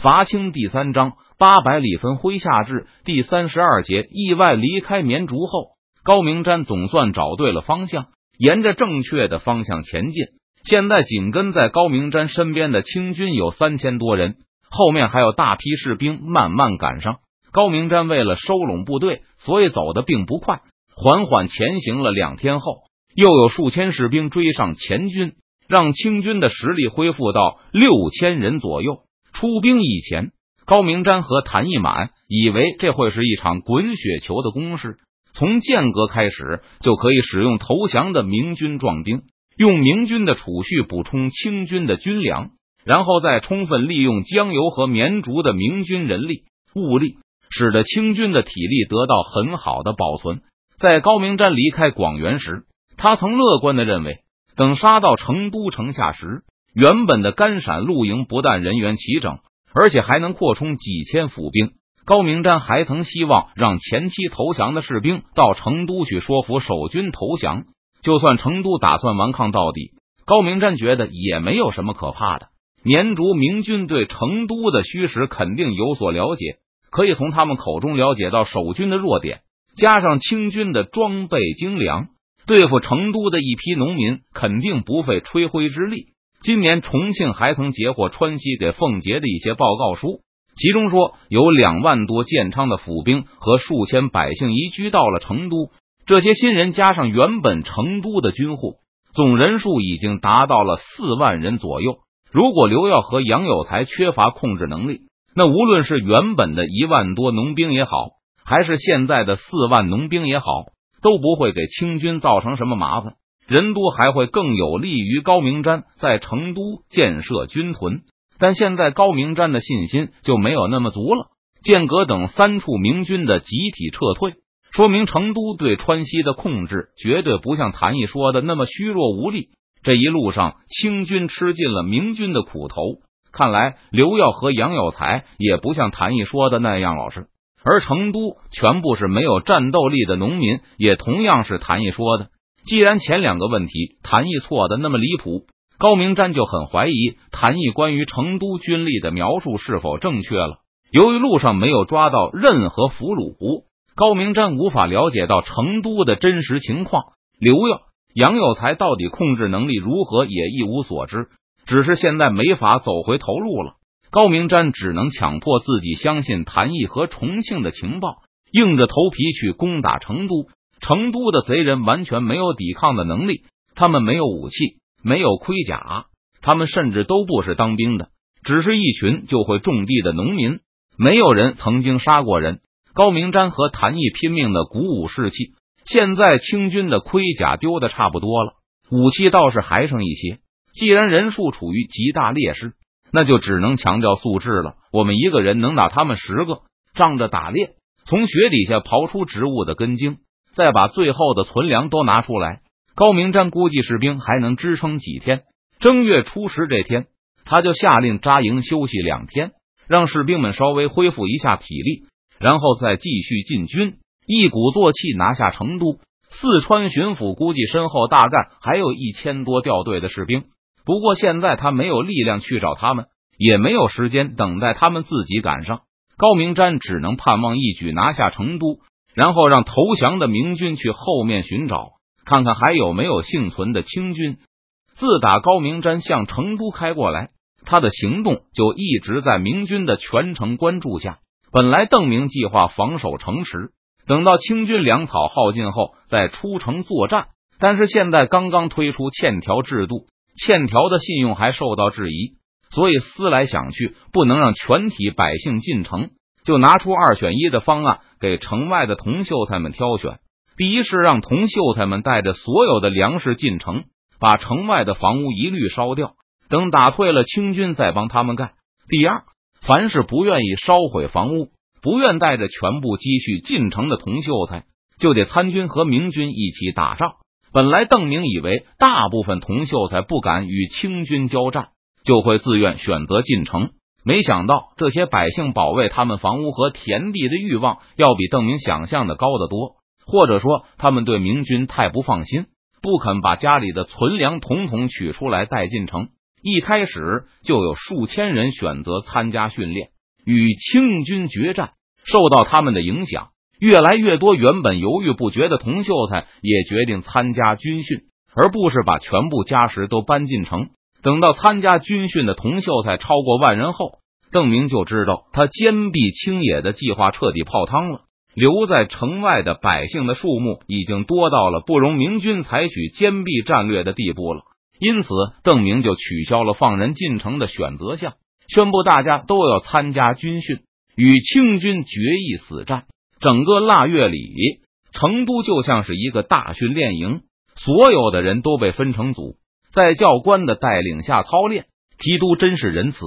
伐清第三章八百里分麾下炙第三十二节意外离开绵竹后，高明瞻总算找对了方向，沿着正确的方向前进。现在紧跟在高明瞻身边的清军有三千多人，后面还有大批士兵慢慢赶上。高明瞻为了收拢部队，所以走的并不快，缓缓前行了两天后，又有数千士兵追上前军，让清军的实力恢复到六千人左右。出兵以前，高明瞻和谭义满以为这会是一场滚雪球的攻势，从间隔开始就可以使用投降的明军壮丁，用明军的储蓄补充清军的军粮，然后再充分利用江油和绵竹的明军人力物力，使得清军的体力得到很好的保存。在高明瞻离开广元时，他曾乐观的认为，等杀到成都城下时。原本的甘陕露营不但人员齐整，而且还能扩充几千府兵。高明瞻还曾希望让前期投降的士兵到成都去说服守军投降。就算成都打算顽抗到底，高明瞻觉得也没有什么可怕的。绵竹明军对成都的虚实肯定有所了解，可以从他们口中了解到守军的弱点，加上清军的装备精良，对付成都的一批农民肯定不费吹灰之力。今年重庆还曾截获川西给奉节的一些报告书，其中说有两万多建昌的府兵和数千百姓移居到了成都。这些新人加上原本成都的军户，总人数已经达到了四万人左右。如果刘耀和杨有才缺乏控制能力，那无论是原本的一万多农兵也好，还是现在的四万农兵也好，都不会给清军造成什么麻烦。人多还会更有利于高明瞻在成都建设军屯，但现在高明瞻的信心就没有那么足了。剑阁等三处明军的集体撤退，说明成都对川西的控制绝对不像谭毅说的那么虚弱无力。这一路上，清军吃尽了明军的苦头。看来刘耀和杨有才也不像谭毅说的那样老实，而成都全部是没有战斗力的农民，也同样是谭毅说的。既然前两个问题谭毅错的那么离谱，高明瞻就很怀疑谭毅关于成都军力的描述是否正确了。由于路上没有抓到任何俘虏，高明瞻无法了解到成都的真实情况。刘耀、杨有才到底控制能力如何，也一无所知。只是现在没法走回头路了，高明瞻只能强迫自己相信谭毅和重庆的情报，硬着头皮去攻打成都。成都的贼人完全没有抵抗的能力，他们没有武器，没有盔甲，他们甚至都不是当兵的，只是一群就会种地的农民。没有人曾经杀过人。高明瞻和谭毅拼命的鼓舞士气。现在清军的盔甲丢的差不多了，武器倒是还剩一些。既然人数处于极大劣势，那就只能强调素质了。我们一个人能打他们十个，仗着打猎，从雪底下刨出植物的根茎。再把最后的存粮都拿出来，高明瞻估计士兵还能支撑几天。正月初十这天，他就下令扎营休息两天，让士兵们稍微恢复一下体力，然后再继续进军，一鼓作气拿下成都。四川巡抚估计身后大概还有一千多掉队的士兵，不过现在他没有力量去找他们，也没有时间等待他们自己赶上。高明瞻只能盼望一举拿下成都。然后让投降的明军去后面寻找，看看还有没有幸存的清军。自打高明瞻向成都开过来，他的行动就一直在明军的全程关注下。本来邓明计划防守城池，等到清军粮草耗尽后再出城作战，但是现在刚刚推出欠条制度，欠条的信用还受到质疑，所以思来想去，不能让全体百姓进城。就拿出二选一的方案给城外的童秀才们挑选。第一是让童秀才们带着所有的粮食进城，把城外的房屋一律烧掉，等打退了清军再帮他们盖。第二，凡是不愿意烧毁房屋、不愿带着全部积蓄进城的童秀才，就得参军和明军一起打仗。本来邓明以为大部分童秀才不敢与清军交战，就会自愿选择进城。没想到这些百姓保卫他们房屋和田地的欲望，要比邓明想象的高得多。或者说，他们对明军太不放心，不肯把家里的存粮统统取出来带进城。一开始就有数千人选择参加训练，与清军决战。受到他们的影响，越来越多原本犹豫不决的童秀才也决定参加军训，而不是把全部家什都搬进城。等到参加军训的童秀才超过万人后，邓明就知道他坚壁清野的计划彻底泡汤了。留在城外的百姓的数目已经多到了不容明军采取坚壁战略的地步了。因此，邓明就取消了放人进城的选择项，宣布大家都要参加军训，与清军决一死战。整个腊月里，成都就像是一个大训练营，所有的人都被分成组，在教官的带领下操练。提督真是仁慈，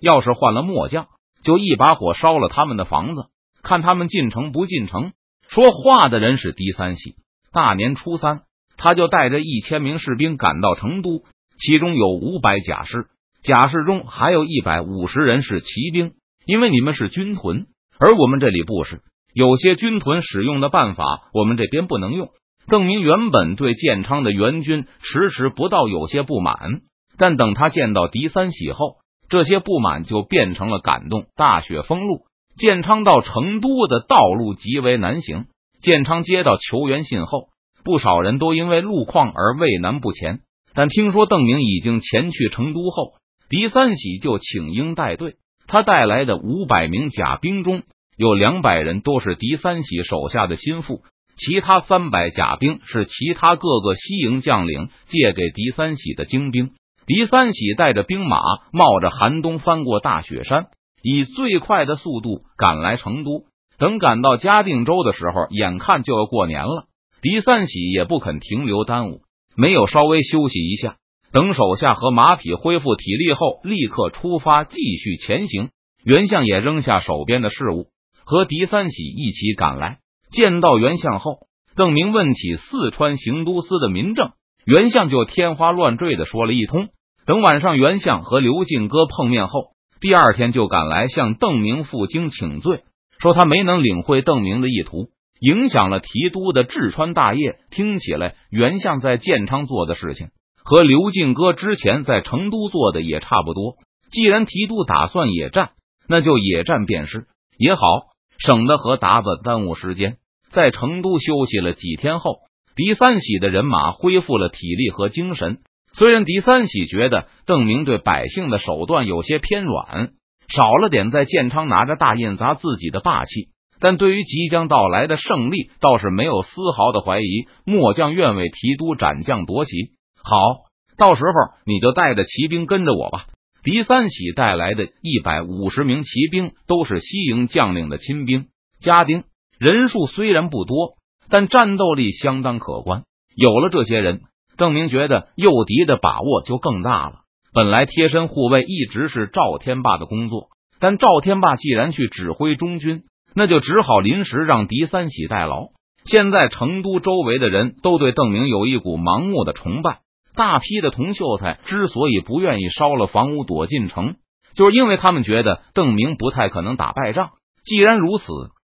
要是换了末将，就一把火烧了他们的房子，看他们进城不进城。说话的人是狄三喜，大年初三。他就带着一千名士兵赶到成都，其中有五百甲士，甲士中还有一百五十人是骑兵。因为你们是军屯，而我们这里不是，有些军屯使用的办法，我们这边不能用。邓明原本对建昌的援军迟迟不到有些不满，但等他见到狄三喜后，这些不满就变成了感动。大雪封路，建昌到成都的道路极为难行。建昌接到求援信后。不少人都因为路况而畏难不前，但听说邓明已经前去成都后，狄三喜就请缨带队。他带来的五百名甲兵中有两百人都是狄三喜手下的心腹，其他三百甲兵是其他各个西营将领借给狄三喜的精兵。狄三喜带着兵马，冒着寒冬翻过大雪山，以最快的速度赶来成都。等赶到嘉定州的时候，眼看就要过年了。狄三喜也不肯停留耽误，没有稍微休息一下，等手下和马匹恢复体力后，立刻出发继续前行。袁相也扔下手边的事物，和狄三喜一起赶来。见到袁相后，邓明问起四川行都司的民政，袁相就天花乱坠的说了一通。等晚上袁相和刘进哥碰面后，第二天就赶来向邓明负荆请罪，说他没能领会邓明的意图。影响了提督的治川大业。听起来，袁相在建昌做的事情和刘进哥之前在成都做的也差不多。既然提督打算野战，那就野战便是也好，省得和达子耽误时间。在成都休息了几天后，狄三喜的人马恢复了体力和精神。虽然狄三喜觉得邓明对百姓的手段有些偏软，少了点在建昌拿着大印砸自己的霸气。但对于即将到来的胜利，倒是没有丝毫的怀疑。末将愿为提督斩将夺旗，好，到时候你就带着骑兵跟着我吧。狄三喜带来的一百五十名骑兵都是西营将领的亲兵家丁，人数虽然不多，但战斗力相当可观。有了这些人，邓明觉得诱敌的把握就更大了。本来贴身护卫一直是赵天霸的工作，但赵天霸既然去指挥中军。那就只好临时让狄三喜代劳。现在成都周围的人都对邓明有一股盲目的崇拜，大批的童秀才之所以不愿意烧了房屋躲进城，就是因为他们觉得邓明不太可能打败仗。既然如此，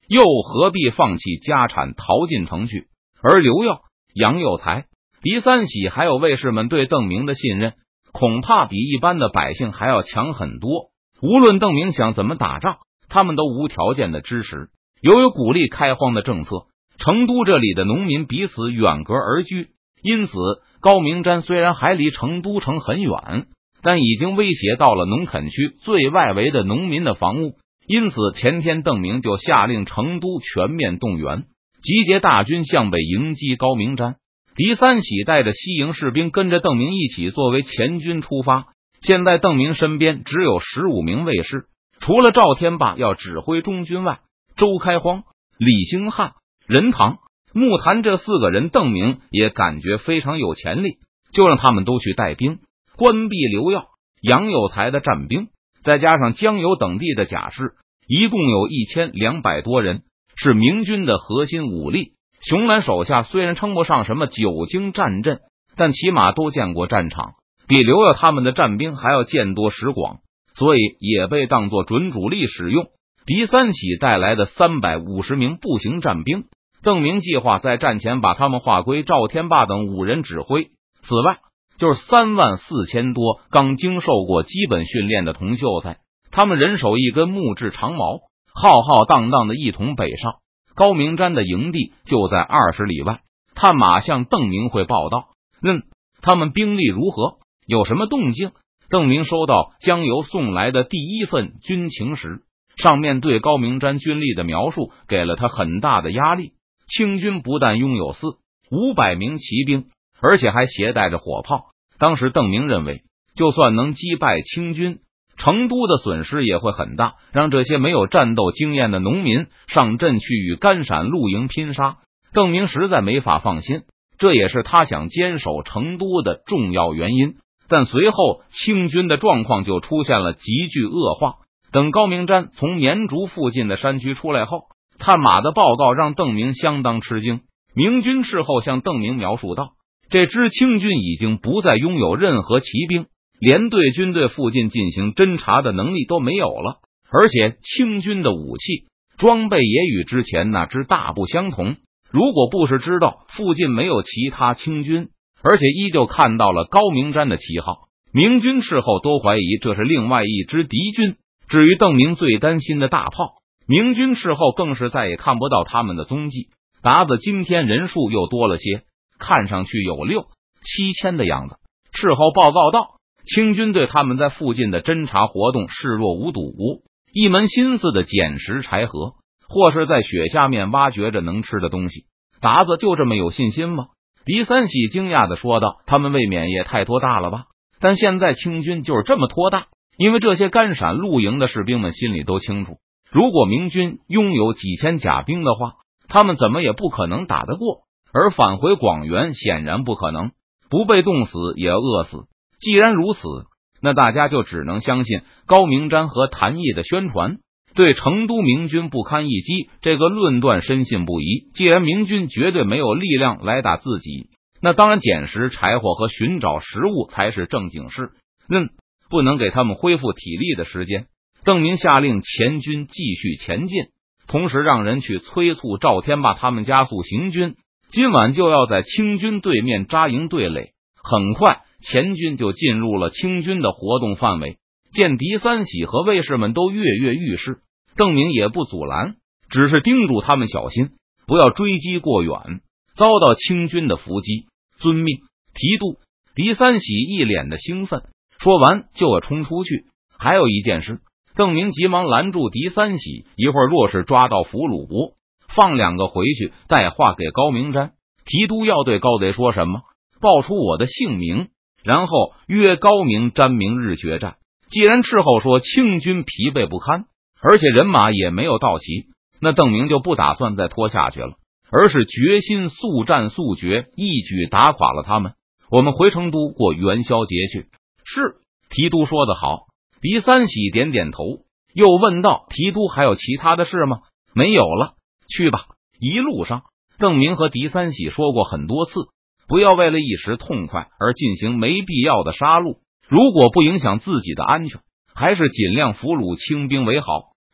又何必放弃家产逃进城去？而刘耀、杨有才、狄三喜还有卫士们对邓明的信任，恐怕比一般的百姓还要强很多。无论邓明想怎么打仗。他们都无条件的支持。由于鼓励开荒的政策，成都这里的农民彼此远隔而居，因此高明山虽然还离成都城很远，但已经威胁到了农垦区最外围的农民的房屋。因此，前天邓明就下令成都全面动员，集结大军向北迎击高明山。狄三喜带着西营士兵跟着邓明一起作为前军出发。现在邓明身边只有十五名卫士。除了赵天霸要指挥中军外，周开荒、李兴汉、任堂、木谭这四个人，邓明也感觉非常有潜力，就让他们都去带兵，关闭刘耀、杨有才的战兵，再加上江油等地的甲士，一共有一千两百多人，是明军的核心武力。熊兰手下虽然称不上什么久经战阵，但起码都见过战场，比刘耀他们的战兵还要见多识广。所以也被当作准主力使用。狄三喜带来的三百五十名步行战兵，邓明计划在战前把他们划归赵天霸等五人指挥。此外，就是三万四千多刚经受过基本训练的铜秀才。他们人手一根木质长矛，浩浩荡荡的一同北上。高明瞻的营地就在二十里外。探马向邓明会报道：“嗯，他们兵力如何？有什么动静？”邓明收到江油送来的第一份军情时，上面对高明瞻军力的描述给了他很大的压力。清军不但拥有四五百名骑兵，而且还携带着火炮。当时邓明认为，就算能击败清军。成都的损失也会很大，让这些没有战斗经验的农民上阵去与甘陕露营拼杀，邓明实在没法放心，这也是他想坚守成都的重要原因。但随后清军的状况就出现了急剧恶化。等高明瞻从绵竹附近的山区出来后，探马的报告让邓明相当吃惊。明军事后向邓明描述道：“这支清军已经不再拥有任何骑兵。”连对军队附近进行侦查的能力都没有了，而且清军的武器装备也与之前那支大不相同。如果不是知道附近没有其他清军，而且依旧看到了高明瞻的旗号，明军事后都怀疑这是另外一支敌军。至于邓明最担心的大炮，明军事后更是再也看不到他们的踪迹。达子今天人数又多了些，看上去有六七千的样子。事后报告道。清军对他们在附近的侦查活动视若无睹，一门心思的捡拾柴禾，或是在雪下面挖掘着能吃的东西。达子就这么有信心吗？狄三喜惊讶的说道：“他们未免也太拖大了吧？但现在清军就是这么拖大，因为这些干陕露营的士兵们心里都清楚，如果明军拥有几千甲兵的话，他们怎么也不可能打得过。而返回广元显然不可能，不被冻死也要饿死。”既然如此，那大家就只能相信高明瞻和谭毅的宣传。对成都明军不堪一击这个论断深信不疑。既然明军绝对没有力量来打自己，那当然捡拾柴火和寻找食物才是正经事。嗯，不能给他们恢复体力的时间。邓明下令前军继续前进，同时让人去催促赵天霸他们加速行军。今晚就要在清军对面扎营对垒。很快。前军就进入了清军的活动范围，见狄三喜和卫士们都跃跃欲试，邓明也不阻拦，只是叮嘱他们小心，不要追击过远，遭到清军的伏击。遵命，提督。狄三喜一脸的兴奋，说完就要冲出去。还有一件事，邓明急忙拦住狄三喜，一会儿若是抓到俘虏，放两个回去，带话给高明瞻。提督要对高贼说什么？报出我的姓名。然后约高明瞻明日决战。既然斥候说清军疲惫不堪，而且人马也没有到齐，那邓明就不打算再拖下去了，而是决心速战速决，一举打垮了他们。我们回成都过元宵节去。是提督说的好。狄三喜点点头，又问道：“提督还有其他的事吗？”没有了，去吧。一路上，邓明和狄三喜说过很多次。不要为了一时痛快而进行没必要的杀戮。如果不影响自己的安全，还是尽量俘虏清兵为好。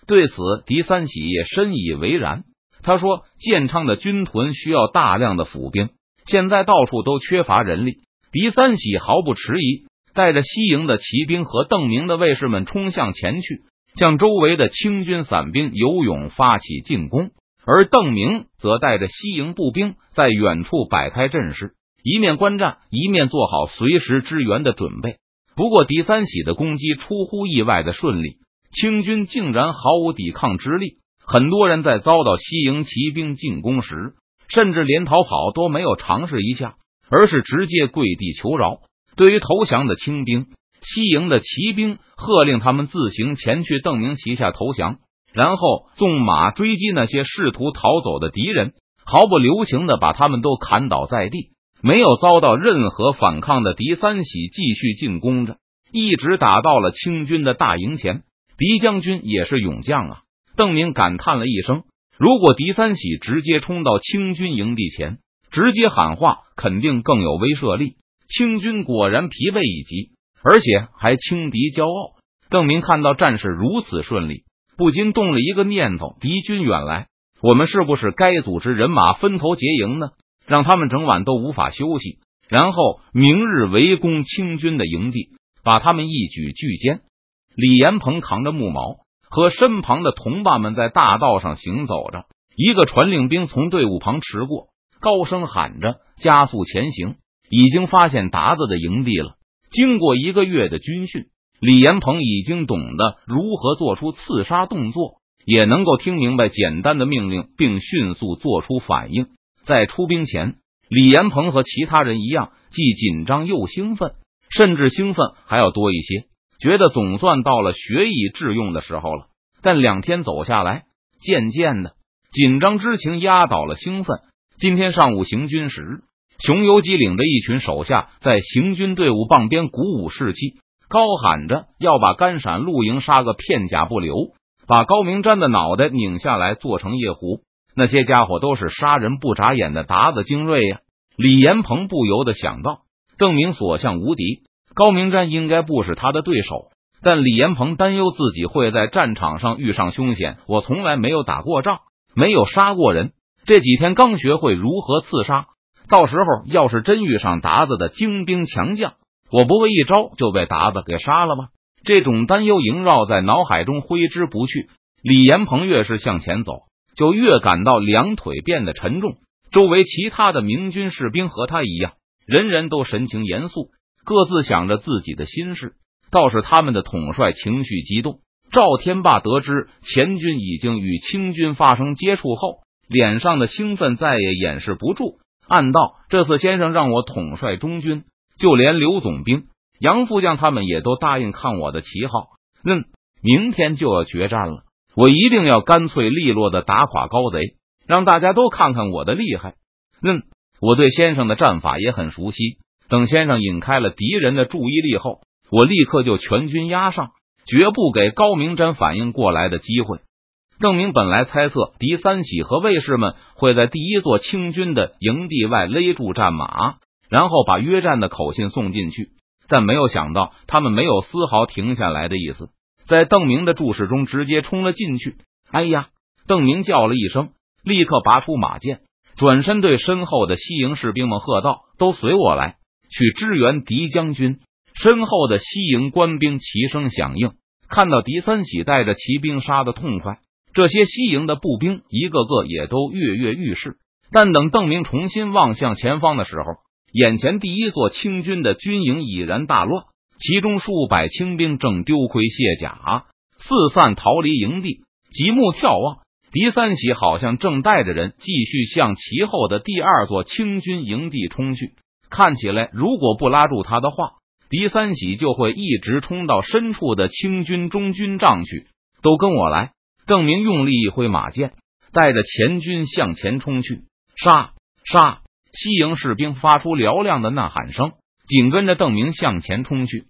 对此，狄三喜也深以为然。他说：“建昌的军屯需要大量的府兵，现在到处都缺乏人力。”狄三喜毫不迟疑，带着西营的骑兵和邓明的卫士们冲向前去，向周围的清军散兵游勇发起进攻。而邓明则带着西营步兵在远处摆开阵势。一面观战，一面做好随时支援的准备。不过，狄三喜的攻击出乎意外的顺利，清军竟然毫无抵抗之力。很多人在遭到西营骑兵进攻时，甚至连逃跑都没有尝试一下，而是直接跪地求饶。对于投降的清兵，西营的骑兵喝令他们自行前去邓明旗下投降，然后纵马追击那些试图逃走的敌人，毫不留情的把他们都砍倒在地。没有遭到任何反抗的狄三喜继续进攻着，一直打到了清军的大营前。狄将军也是勇将啊！邓明感叹了一声。如果狄三喜直接冲到清军营地前，直接喊话，肯定更有威慑力。清军果然疲惫已极，而且还轻敌骄傲。邓明看到战事如此顺利，不禁动了一个念头：敌军远来，我们是不是该组织人马分头结营呢？让他们整晚都无法休息，然后明日围攻清军的营地，把他们一举拒歼。李延鹏扛着木矛，和身旁的同伴们在大道上行走着。一个传令兵从队伍旁驰过，高声喊着：“加速前行！”已经发现达子的营地了。经过一个月的军训，李延鹏已经懂得如何做出刺杀动作，也能够听明白简单的命令，并迅速做出反应。在出兵前，李延鹏和其他人一样，既紧张又兴奋，甚至兴奋还要多一些，觉得总算到了学以致用的时候了。但两天走下来，渐渐的紧张之情压倒了兴奋。今天上午行军时，熊游基领着一群手下在行军队伍傍边鼓舞士气，高喊着要把甘陕露营杀个片甲不留，把高明瞻的脑袋拧下来做成夜壶。那些家伙都是杀人不眨眼的达子精锐呀！李延鹏不由得想到，邓明所向无敌，高明瞻应该不是他的对手。但李延鹏担忧自己会在战场上遇上凶险。我从来没有打过仗，没有杀过人，这几天刚学会如何刺杀。到时候要是真遇上达子的精兵强将，我不会一招就被达子给杀了吗？这种担忧萦绕在脑海中挥之不去。李延鹏越是向前走。就越感到两腿变得沉重。周围其他的明军士兵和他一样，人人都神情严肃，各自想着自己的心事。倒是他们的统帅情绪激动。赵天霸得知前军已经与清军发生接触后，脸上的兴奋再也掩饰不住，暗道：这次先生让我统帅中军，就连刘总兵、杨副将他们也都答应看我的旗号。嗯，明天就要决战了。我一定要干脆利落的打垮高贼，让大家都看看我的厉害。嗯，我对先生的战法也很熟悉。等先生引开了敌人的注意力后，我立刻就全军压上，绝不给高明瞻反应过来的机会。郑明本来猜测狄三喜和卫士们会在第一座清军的营地外勒住战马，然后把约战的口信送进去，但没有想到他们没有丝毫停下来的意思。在邓明的注视中，直接冲了进去。哎呀！邓明叫了一声，立刻拔出马剑，转身对身后的西营士兵们喝道：“都随我来，去支援狄将军！”身后的西营官兵齐声响应。看到狄三喜带着骑兵杀的痛快，这些西营的步兵一个个也都跃跃欲试。但等邓明重新望向前方的时候，眼前第一座清军的军营已然大乱。其中数百清兵正丢盔卸甲，四散逃离营地。极目眺望，狄三喜好像正带着人继续向其后的第二座清军营地冲去。看起来，如果不拉住他的话，狄三喜就会一直冲到深处的清军中军帐去。都跟我来！邓明用力一挥马剑，带着前军向前冲去。杀！杀！西营士兵发出嘹亮的呐喊声，紧跟着邓明向前冲去。